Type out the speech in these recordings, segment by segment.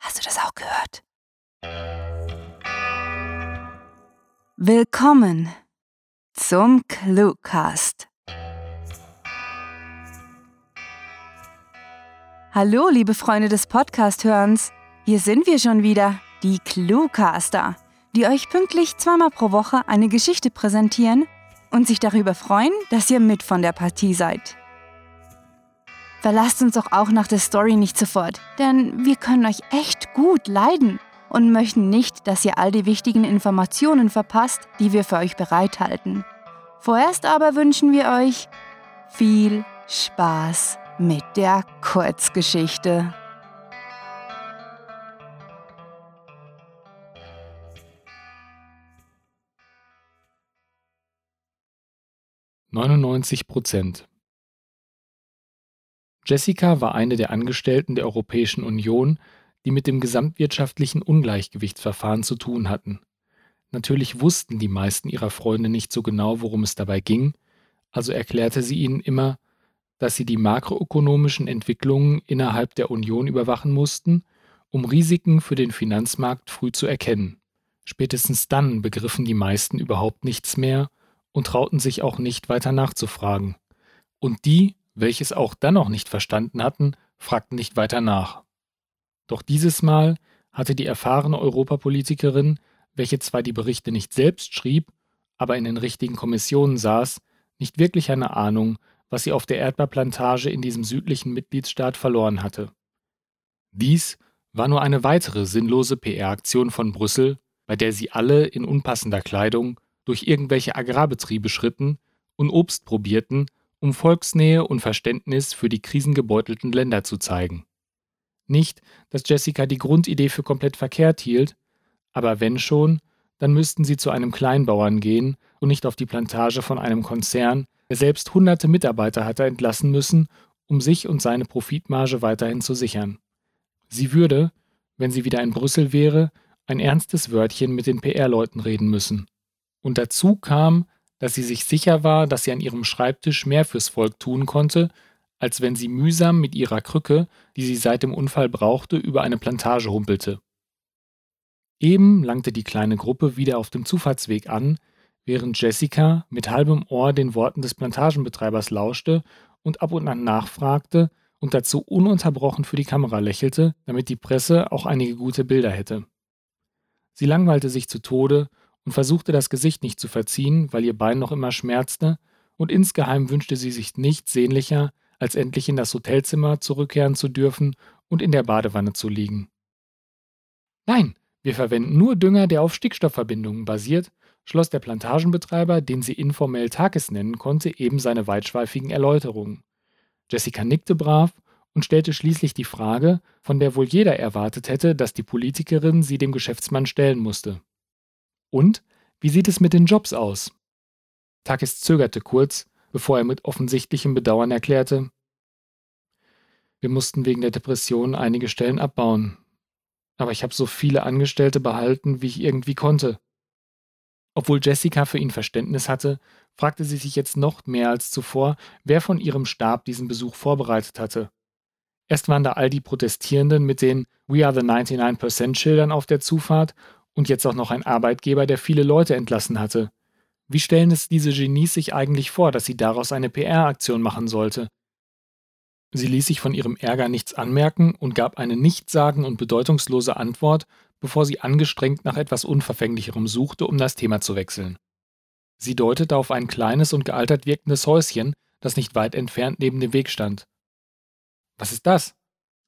Hast du das auch gehört? Willkommen zum Cluecast. Hallo, liebe Freunde des Podcast-Hörens. Hier sind wir schon wieder, die Cluecaster, die euch pünktlich zweimal pro Woche eine Geschichte präsentieren und sich darüber freuen, dass ihr mit von der Partie seid. Verlasst uns doch auch nach der Story nicht sofort, denn wir können euch echt gut leiden und möchten nicht, dass ihr all die wichtigen Informationen verpasst, die wir für euch bereithalten. Vorerst aber wünschen wir euch viel Spaß mit der Kurzgeschichte. Neunundneunzig Prozent Jessica war eine der Angestellten der Europäischen Union, die mit dem gesamtwirtschaftlichen Ungleichgewichtsverfahren zu tun hatten. Natürlich wussten die meisten ihrer Freunde nicht so genau, worum es dabei ging, also erklärte sie ihnen immer, dass sie die makroökonomischen Entwicklungen innerhalb der Union überwachen mussten, um Risiken für den Finanzmarkt früh zu erkennen. Spätestens dann begriffen die meisten überhaupt nichts mehr und trauten sich auch nicht weiter nachzufragen. Und die, welche es auch dann noch nicht verstanden hatten, fragten nicht weiter nach. Doch dieses Mal hatte die erfahrene Europapolitikerin, welche zwar die Berichte nicht selbst schrieb, aber in den richtigen Kommissionen saß, nicht wirklich eine Ahnung, was sie auf der Erdbeerplantage in diesem südlichen Mitgliedsstaat verloren hatte. Dies war nur eine weitere sinnlose PR-Aktion von Brüssel, bei der sie alle in unpassender Kleidung durch irgendwelche Agrarbetriebe schritten und Obst probierten, um Volksnähe und Verständnis für die krisengebeutelten Länder zu zeigen. Nicht, dass Jessica die Grundidee für komplett verkehrt hielt, aber wenn schon, dann müssten sie zu einem Kleinbauern gehen und nicht auf die Plantage von einem Konzern, der selbst hunderte Mitarbeiter hatte entlassen müssen, um sich und seine Profitmarge weiterhin zu sichern. Sie würde, wenn sie wieder in Brüssel wäre, ein ernstes Wörtchen mit den PR-Leuten reden müssen. Und dazu kam, dass sie sich sicher war, dass sie an ihrem Schreibtisch mehr fürs Volk tun konnte, als wenn sie mühsam mit ihrer Krücke, die sie seit dem Unfall brauchte, über eine Plantage humpelte. Eben langte die kleine Gruppe wieder auf dem Zufahrtsweg an, während Jessica mit halbem Ohr den Worten des Plantagenbetreibers lauschte und ab und an nachfragte und dazu ununterbrochen für die Kamera lächelte, damit die Presse auch einige gute Bilder hätte. Sie langweilte sich zu Tode und versuchte das Gesicht nicht zu verziehen, weil ihr Bein noch immer schmerzte, und insgeheim wünschte sie sich nichts sehnlicher, als endlich in das Hotelzimmer zurückkehren zu dürfen und in der Badewanne zu liegen. Nein, wir verwenden nur Dünger, der auf Stickstoffverbindungen basiert, schloss der Plantagenbetreiber, den sie informell Takis nennen konnte, eben seine weitschweifigen Erläuterungen. Jessica nickte brav und stellte schließlich die Frage, von der wohl jeder erwartet hätte, dass die Politikerin sie dem Geschäftsmann stellen musste. Und wie sieht es mit den Jobs aus? Takis zögerte kurz, bevor er mit offensichtlichem Bedauern erklärte, wir mussten wegen der Depression einige Stellen abbauen. Aber ich habe so viele Angestellte behalten, wie ich irgendwie konnte. Obwohl Jessica für ihn Verständnis hatte, fragte sie sich jetzt noch mehr als zuvor, wer von ihrem Stab diesen Besuch vorbereitet hatte. Erst waren da all die Protestierenden mit den We are the 99% Schildern auf der Zufahrt und jetzt auch noch ein Arbeitgeber, der viele Leute entlassen hatte. Wie stellen es diese Genies sich eigentlich vor, dass sie daraus eine PR-Aktion machen sollte? Sie ließ sich von ihrem Ärger nichts anmerken und gab eine nichtsagen und bedeutungslose Antwort, bevor sie angestrengt nach etwas Unverfänglicherem suchte, um das Thema zu wechseln. Sie deutete auf ein kleines und gealtert wirkendes Häuschen, das nicht weit entfernt neben dem Weg stand. Was ist das?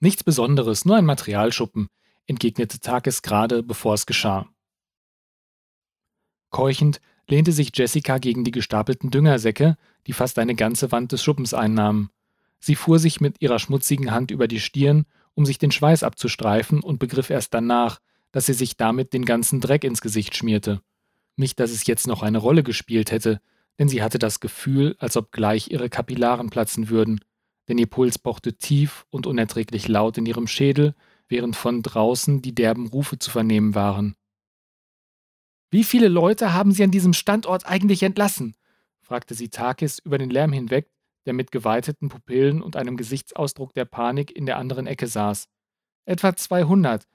Nichts Besonderes, nur ein Materialschuppen, entgegnete Takis gerade, bevor es geschah. Keuchend lehnte sich Jessica gegen die gestapelten Düngersäcke, die fast eine ganze Wand des Schuppens einnahmen. Sie fuhr sich mit ihrer schmutzigen Hand über die Stirn, um sich den Schweiß abzustreifen und begriff erst danach, dass sie sich damit den ganzen Dreck ins Gesicht schmierte. Nicht, dass es jetzt noch eine Rolle gespielt hätte, denn sie hatte das Gefühl, als ob gleich ihre Kapillaren platzen würden, denn ihr Puls pochte tief und unerträglich laut in ihrem Schädel, während von draußen die derben Rufe zu vernehmen waren. Wie viele Leute haben Sie an diesem Standort eigentlich entlassen? fragte sie Takis über den Lärm hinweg, der mit geweiteten Pupillen und einem Gesichtsausdruck der Panik in der anderen Ecke saß. Etwa 200,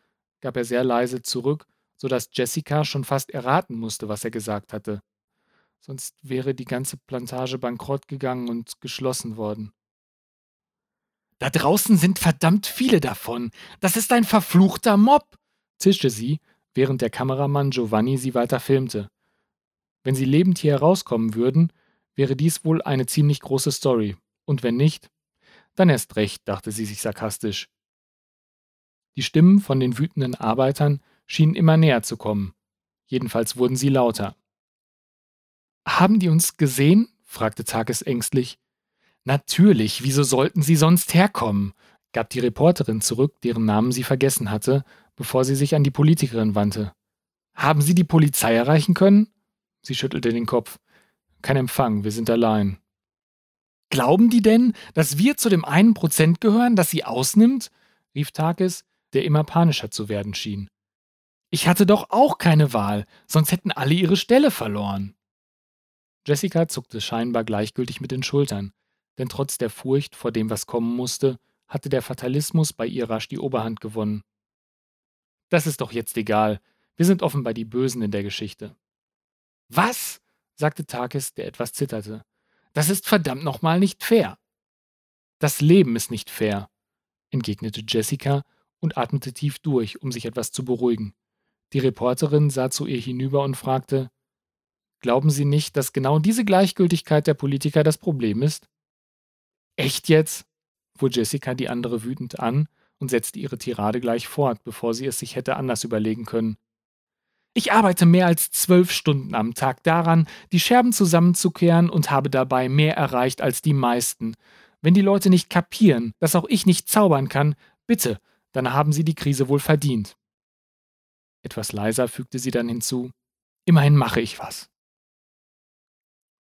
gab er sehr leise zurück, sodass Jessica schon fast erraten musste, was er gesagt hatte. Sonst wäre die ganze Plantage bankrott gegangen und geschlossen worden. Da draußen sind verdammt viele davon. Das ist ein verfluchter Mob, zischte sie, während der Kameramann Giovanni sie weiter filmte. Wenn sie lebend hier herauskommen würden, wäre dies wohl eine ziemlich große Story. Und wenn nicht, dann erst recht, dachte sie sich sarkastisch. Die Stimmen von den wütenden Arbeitern schienen immer näher zu kommen. Jedenfalls wurden sie lauter. Haben die uns gesehen? fragte Takes ängstlich. Natürlich, wieso sollten sie sonst herkommen? gab die Reporterin zurück, deren Namen sie vergessen hatte, bevor sie sich an die Politikerin wandte. Haben Sie die Polizei erreichen können? Sie schüttelte den Kopf. Kein Empfang, wir sind allein. Glauben die denn, dass wir zu dem einen Prozent gehören, das sie ausnimmt? rief Takis, der immer panischer zu werden schien. Ich hatte doch auch keine Wahl, sonst hätten alle ihre Stelle verloren. Jessica zuckte scheinbar gleichgültig mit den Schultern, denn trotz der Furcht vor dem, was kommen musste, hatte der Fatalismus bei ihr rasch die Oberhand gewonnen. Das ist doch jetzt egal. Wir sind offenbar die Bösen in der Geschichte. Was? sagte Takis, der etwas zitterte. Das ist verdammt nochmal nicht fair. Das Leben ist nicht fair, entgegnete Jessica und atmete tief durch, um sich etwas zu beruhigen. Die Reporterin sah zu ihr hinüber und fragte Glauben Sie nicht, dass genau diese Gleichgültigkeit der Politiker das Problem ist? Echt jetzt? fuhr Jessica die andere wütend an und setzte ihre Tirade gleich fort, bevor sie es sich hätte anders überlegen können. Ich arbeite mehr als zwölf Stunden am Tag daran, die Scherben zusammenzukehren und habe dabei mehr erreicht als die meisten. Wenn die Leute nicht kapieren, dass auch ich nicht zaubern kann, bitte, dann haben sie die Krise wohl verdient. Etwas leiser fügte sie dann hinzu. Immerhin mache ich was.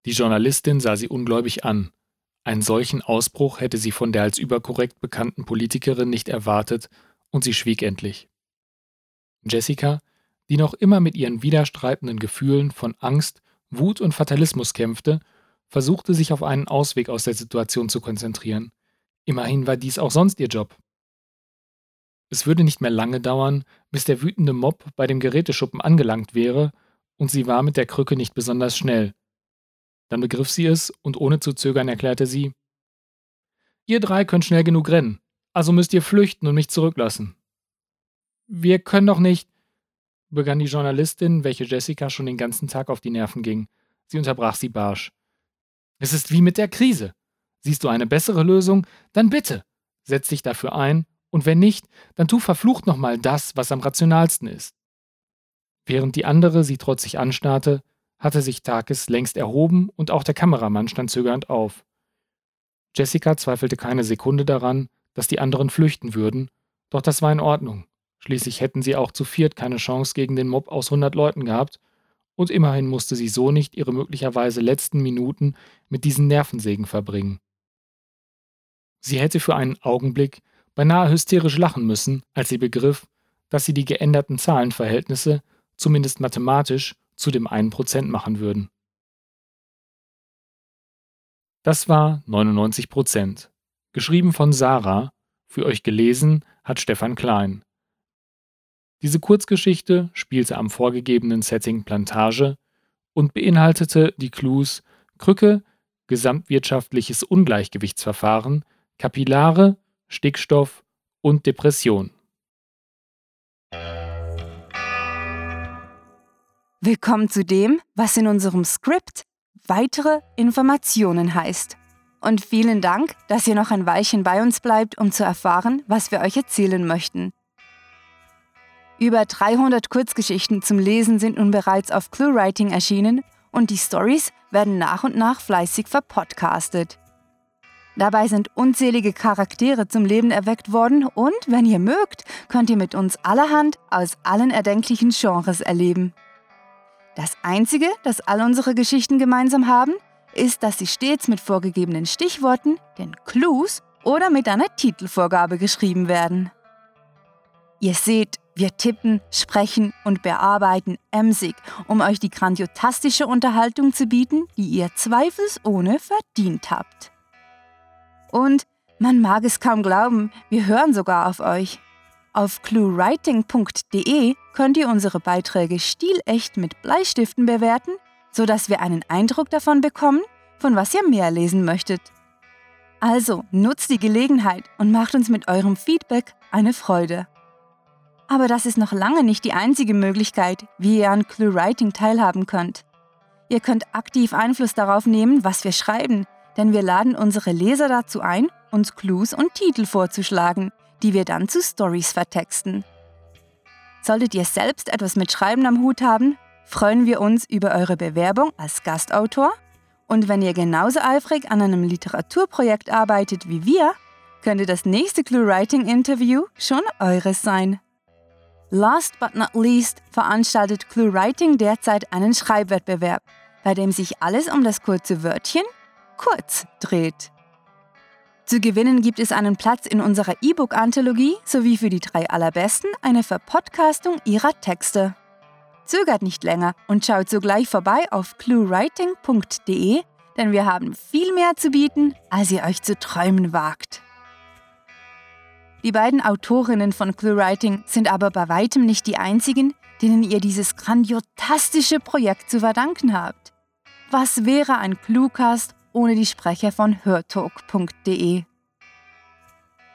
Die Journalistin sah sie ungläubig an. Einen solchen Ausbruch hätte sie von der als überkorrekt bekannten Politikerin nicht erwartet, und sie schwieg endlich. Jessica, die noch immer mit ihren widerstreitenden Gefühlen von Angst, Wut und Fatalismus kämpfte, versuchte sich auf einen Ausweg aus der Situation zu konzentrieren. Immerhin war dies auch sonst ihr Job. Es würde nicht mehr lange dauern, bis der wütende Mob bei dem Geräteschuppen angelangt wäre, und sie war mit der Krücke nicht besonders schnell. Dann begriff sie es und ohne zu zögern erklärte sie: Ihr drei könnt schnell genug rennen, also müsst ihr flüchten und mich zurücklassen. Wir können doch nicht, begann die Journalistin, welche Jessica schon den ganzen Tag auf die Nerven ging. Sie unterbrach sie barsch. Es ist wie mit der Krise. Siehst du eine bessere Lösung? Dann bitte. Setz dich dafür ein, und wenn nicht, dann tu verflucht nochmal das, was am rationalsten ist. Während die andere sie trotzig anstarrte, hatte sich Takis längst erhoben und auch der Kameramann stand zögernd auf. Jessica zweifelte keine Sekunde daran, dass die anderen flüchten würden, doch das war in Ordnung. Schließlich hätten sie auch zu viert keine Chance gegen den Mob aus hundert Leuten gehabt, und immerhin musste sie so nicht ihre möglicherweise letzten Minuten mit diesen Nervensägen verbringen. Sie hätte für einen Augenblick beinahe hysterisch lachen müssen, als sie begriff, dass sie die geänderten Zahlenverhältnisse, zumindest mathematisch, zu dem einen Prozent machen würden. Das war 99 Prozent. Geschrieben von Sarah, für euch gelesen hat Stefan Klein. Diese Kurzgeschichte spielte am vorgegebenen Setting Plantage und beinhaltete die Clues Krücke, gesamtwirtschaftliches Ungleichgewichtsverfahren, Kapillare, Stickstoff und Depression. Willkommen zu dem, was in unserem Skript weitere Informationen heißt. Und vielen Dank, dass ihr noch ein Weilchen bei uns bleibt, um zu erfahren, was wir euch erzählen möchten. Über 300 Kurzgeschichten zum Lesen sind nun bereits auf ClueWriting erschienen und die Stories werden nach und nach fleißig verpodcastet. Dabei sind unzählige Charaktere zum Leben erweckt worden und, wenn ihr mögt, könnt ihr mit uns allerhand aus allen erdenklichen Genres erleben. Das Einzige, das all unsere Geschichten gemeinsam haben, ist, dass sie stets mit vorgegebenen Stichworten, den Clues oder mit einer Titelvorgabe geschrieben werden. Ihr seht, wir tippen, sprechen und bearbeiten emsig, um euch die grandiotastische Unterhaltung zu bieten, die ihr zweifelsohne verdient habt. Und man mag es kaum glauben, wir hören sogar auf euch. Auf cluewriting.de könnt ihr unsere Beiträge stilecht mit Bleistiften bewerten, sodass wir einen Eindruck davon bekommen, von was ihr mehr lesen möchtet. Also nutzt die Gelegenheit und macht uns mit eurem Feedback eine Freude. Aber das ist noch lange nicht die einzige Möglichkeit, wie ihr an ClueWriting teilhaben könnt. Ihr könnt aktiv Einfluss darauf nehmen, was wir schreiben, denn wir laden unsere Leser dazu ein, uns Clues und Titel vorzuschlagen, die wir dann zu Stories vertexten. Solltet ihr selbst etwas mit Schreiben am Hut haben, freuen wir uns über eure Bewerbung als Gastautor. Und wenn ihr genauso eifrig an einem Literaturprojekt arbeitet wie wir, könnte das nächste ClueWriting-Interview schon eures sein. Last but not least veranstaltet ClueWriting derzeit einen Schreibwettbewerb, bei dem sich alles um das kurze Wörtchen kurz dreht. Zu gewinnen gibt es einen Platz in unserer E-Book-Anthologie sowie für die drei allerbesten eine Verpodcastung ihrer Texte. Zögert nicht länger und schaut sogleich vorbei auf cluewriting.de, denn wir haben viel mehr zu bieten, als ihr euch zu träumen wagt. Die beiden Autorinnen von ClueWriting sind aber bei weitem nicht die einzigen, denen ihr dieses grandiotastische Projekt zu verdanken habt. Was wäre ein Cluecast ohne die Sprecher von hörtalk.de?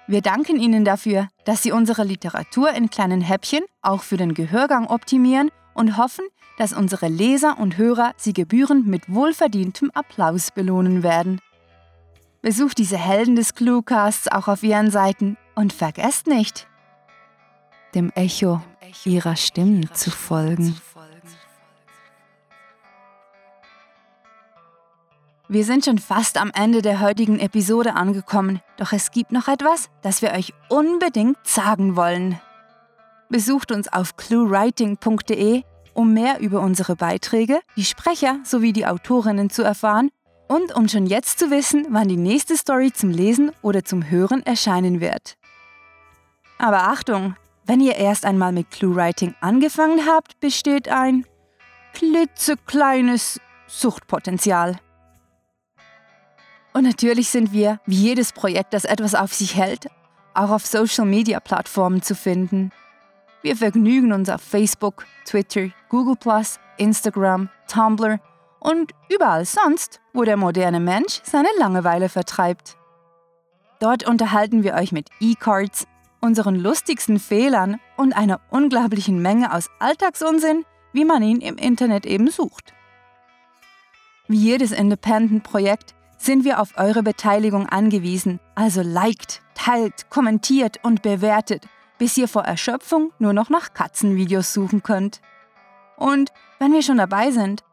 Wir danken Ihnen dafür, dass Sie unsere Literatur in kleinen Häppchen auch für den Gehörgang optimieren und hoffen, dass unsere Leser und Hörer Sie gebührend mit wohlverdientem Applaus belohnen werden. Besucht diese Helden des Cluecasts auch auf ihren Seiten und vergesst nicht, dem Echo ihrer Stimmen zu folgen. Wir sind schon fast am Ende der heutigen Episode angekommen, doch es gibt noch etwas, das wir euch unbedingt sagen wollen. Besucht uns auf cluewriting.de, um mehr über unsere Beiträge, die Sprecher sowie die Autorinnen zu erfahren und um schon jetzt zu wissen, wann die nächste Story zum Lesen oder zum Hören erscheinen wird. Aber Achtung, wenn ihr erst einmal mit ClueWriting angefangen habt, besteht ein klitzekleines Suchtpotenzial. Und natürlich sind wir, wie jedes Projekt, das etwas auf sich hält, auch auf Social-Media-Plattformen zu finden. Wir vergnügen uns auf Facebook, Twitter, Google, Instagram, Tumblr und überall sonst, wo der moderne Mensch seine Langeweile vertreibt. Dort unterhalten wir euch mit E-Cards, unseren lustigsten Fehlern und einer unglaublichen Menge aus Alltagsunsinn, wie man ihn im Internet eben sucht. Wie jedes Independent-Projekt sind wir auf eure Beteiligung angewiesen, also liked, teilt, kommentiert und bewertet, bis ihr vor Erschöpfung nur noch nach Katzenvideos suchen könnt. Und wenn wir schon dabei sind,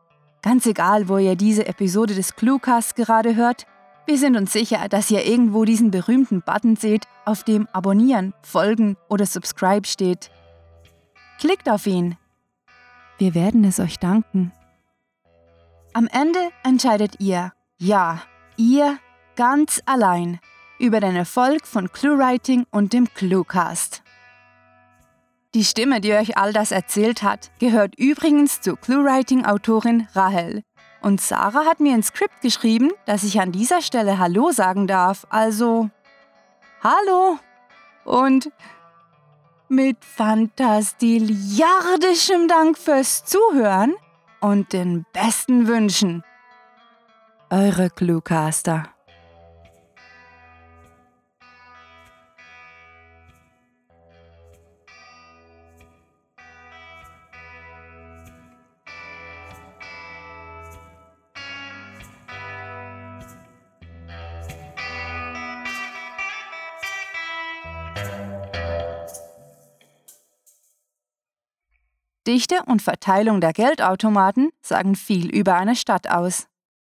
Ganz egal, wo ihr diese Episode des Cluecasts gerade hört, wir sind uns sicher, dass ihr irgendwo diesen berühmten Button seht, auf dem Abonnieren, Folgen oder Subscribe steht. Klickt auf ihn. Wir werden es euch danken. Am Ende entscheidet ihr, ja, ihr ganz allein, über den Erfolg von ClueWriting und dem Cluecast. Die Stimme, die euch all das erzählt hat, gehört übrigens zur ClueWriting-Autorin Rahel. Und Sarah hat mir ein Skript geschrieben, dass ich an dieser Stelle Hallo sagen darf. Also, Hallo! Und mit fantastiliardischem Dank fürs Zuhören und den besten Wünschen. Eure Cluecaster. Dichte und Verteilung der Geldautomaten sagen viel über eine Stadt aus.